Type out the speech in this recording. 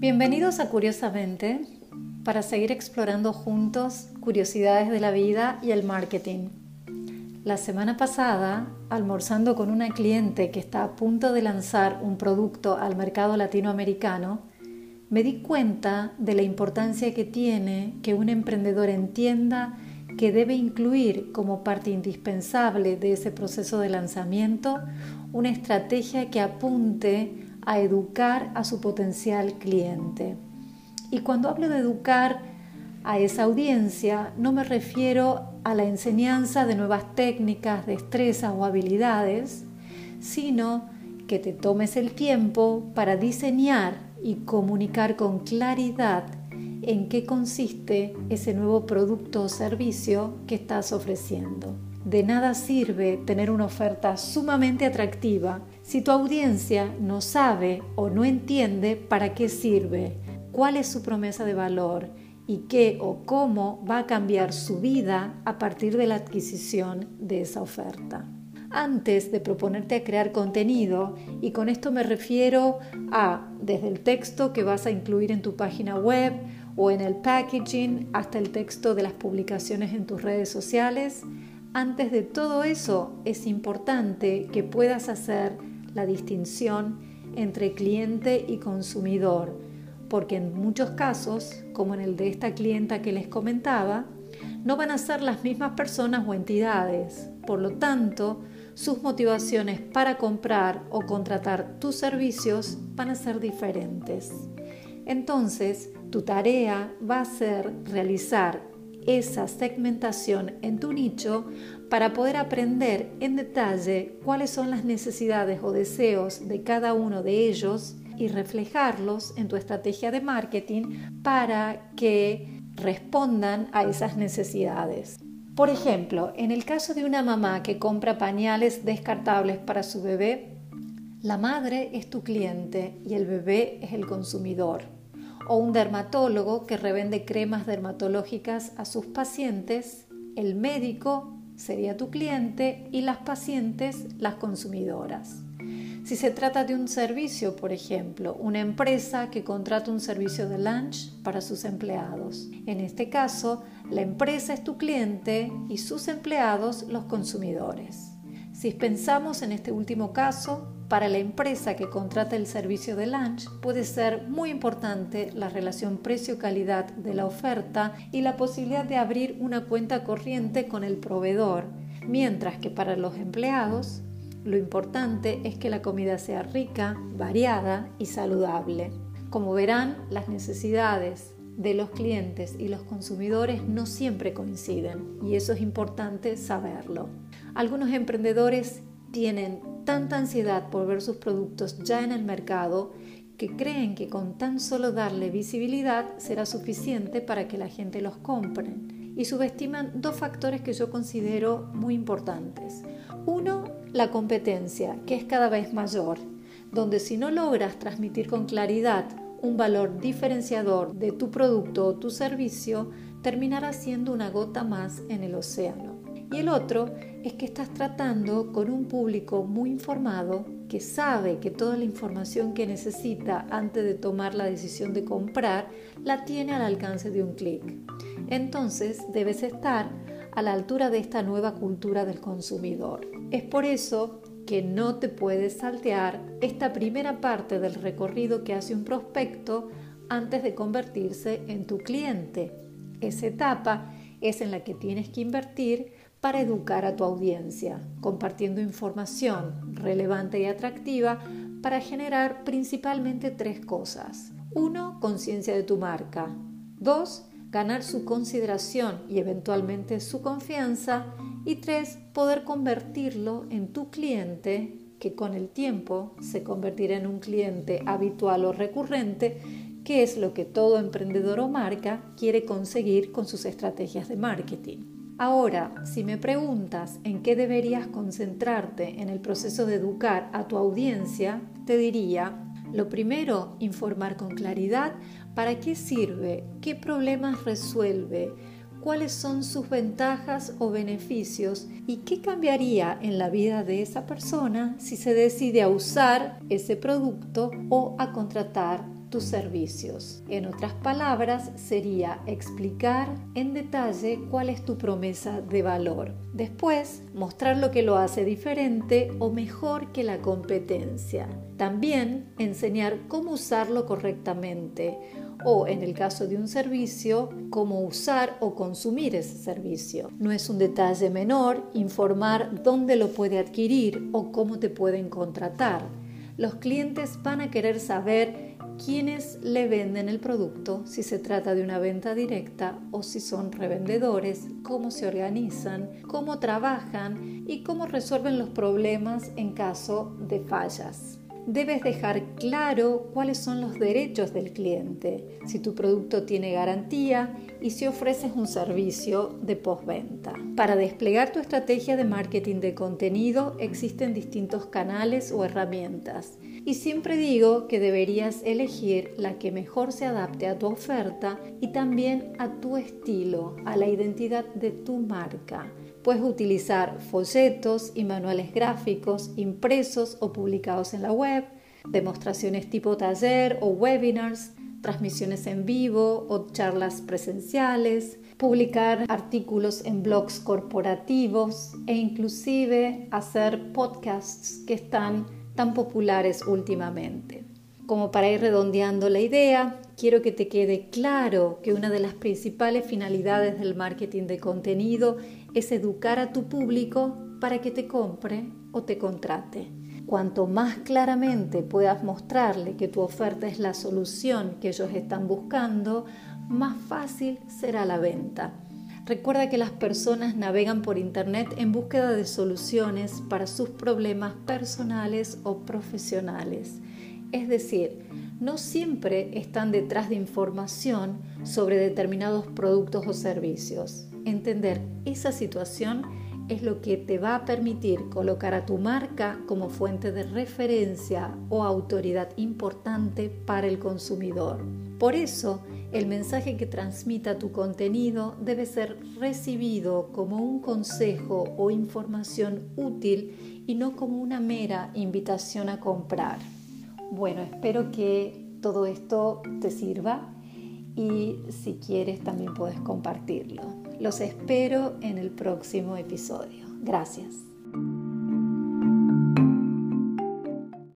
Bienvenidos a Curiosamente para seguir explorando juntos curiosidades de la vida y el marketing. La semana pasada, almorzando con una cliente que está a punto de lanzar un producto al mercado latinoamericano, me di cuenta de la importancia que tiene que un emprendedor entienda que debe incluir como parte indispensable de ese proceso de lanzamiento una estrategia que apunte a educar a su potencial cliente. Y cuando hablo de educar a esa audiencia, no me refiero a la enseñanza de nuevas técnicas, destrezas o habilidades, sino que te tomes el tiempo para diseñar y comunicar con claridad en qué consiste ese nuevo producto o servicio que estás ofreciendo. De nada sirve tener una oferta sumamente atractiva si tu audiencia no sabe o no entiende para qué sirve, cuál es su promesa de valor y qué o cómo va a cambiar su vida a partir de la adquisición de esa oferta antes de proponerte a crear contenido y con esto me refiero a desde el texto que vas a incluir en tu página web o en el packaging hasta el texto de las publicaciones en tus redes sociales. Antes de todo eso es importante que puedas hacer la distinción entre cliente y consumidor, porque en muchos casos, como en el de esta clienta que les comentaba, no van a ser las mismas personas o entidades. Por lo tanto, sus motivaciones para comprar o contratar tus servicios van a ser diferentes. Entonces, tu tarea va a ser realizar esa segmentación en tu nicho para poder aprender en detalle cuáles son las necesidades o deseos de cada uno de ellos y reflejarlos en tu estrategia de marketing para que respondan a esas necesidades. Por ejemplo, en el caso de una mamá que compra pañales descartables para su bebé, la madre es tu cliente y el bebé es el consumidor. O un dermatólogo que revende cremas dermatológicas a sus pacientes, el médico sería tu cliente y las pacientes las consumidoras. Si se trata de un servicio, por ejemplo, una empresa que contrata un servicio de lunch para sus empleados. En este caso, la empresa es tu cliente y sus empleados los consumidores. Si pensamos en este último caso, para la empresa que contrata el servicio de lunch puede ser muy importante la relación precio-calidad de la oferta y la posibilidad de abrir una cuenta corriente con el proveedor, mientras que para los empleados lo importante es que la comida sea rica, variada y saludable. Como verán, las necesidades de los clientes y los consumidores no siempre coinciden y eso es importante saberlo. Algunos emprendedores tienen tanta ansiedad por ver sus productos ya en el mercado que creen que con tan solo darle visibilidad será suficiente para que la gente los compre y subestiman dos factores que yo considero muy importantes. Uno, la competencia, que es cada vez mayor, donde si no logras transmitir con claridad un valor diferenciador de tu producto o tu servicio, terminará siendo una gota más en el océano. Y el otro es que estás tratando con un público muy informado que sabe que toda la información que necesita antes de tomar la decisión de comprar la tiene al alcance de un clic. Entonces debes estar a la altura de esta nueva cultura del consumidor. Es por eso que no te puedes saltear esta primera parte del recorrido que hace un prospecto antes de convertirse en tu cliente. Esa etapa es en la que tienes que invertir para educar a tu audiencia, compartiendo información relevante y atractiva para generar principalmente tres cosas. Uno, conciencia de tu marca. Dos, ganar su consideración y eventualmente su confianza. Y tres, poder convertirlo en tu cliente que con el tiempo se convertirá en un cliente habitual o recurrente, que es lo que todo emprendedor o marca quiere conseguir con sus estrategias de marketing. Ahora, si me preguntas en qué deberías concentrarte en el proceso de educar a tu audiencia, te diría, lo primero, informar con claridad para qué sirve, qué problemas resuelve, cuáles son sus ventajas o beneficios y qué cambiaría en la vida de esa persona si se decide a usar ese producto o a contratar tus servicios. En otras palabras, sería explicar en detalle cuál es tu promesa de valor. Después, mostrar lo que lo hace diferente o mejor que la competencia. También enseñar cómo usarlo correctamente o, en el caso de un servicio, cómo usar o consumir ese servicio. No es un detalle menor informar dónde lo puede adquirir o cómo te pueden contratar. Los clientes van a querer saber quiénes le venden el producto, si se trata de una venta directa o si son revendedores, cómo se organizan, cómo trabajan y cómo resuelven los problemas en caso de fallas debes dejar claro cuáles son los derechos del cliente, si tu producto tiene garantía y si ofreces un servicio de postventa. Para desplegar tu estrategia de marketing de contenido existen distintos canales o herramientas y siempre digo que deberías elegir la que mejor se adapte a tu oferta y también a tu estilo, a la identidad de tu marca. Puedes utilizar folletos y manuales gráficos impresos o publicados en la web, demostraciones tipo taller o webinars, transmisiones en vivo o charlas presenciales, publicar artículos en blogs corporativos e inclusive hacer podcasts que están tan populares últimamente. Como para ir redondeando la idea, quiero que te quede claro que una de las principales finalidades del marketing de contenido es educar a tu público para que te compre o te contrate. Cuanto más claramente puedas mostrarle que tu oferta es la solución que ellos están buscando, más fácil será la venta. Recuerda que las personas navegan por Internet en búsqueda de soluciones para sus problemas personales o profesionales. Es decir, no siempre están detrás de información sobre determinados productos o servicios. Entender esa situación es lo que te va a permitir colocar a tu marca como fuente de referencia o autoridad importante para el consumidor. Por eso, el mensaje que transmita tu contenido debe ser recibido como un consejo o información útil y no como una mera invitación a comprar. Bueno, espero que todo esto te sirva y si quieres también puedes compartirlo. Los espero en el próximo episodio. Gracias.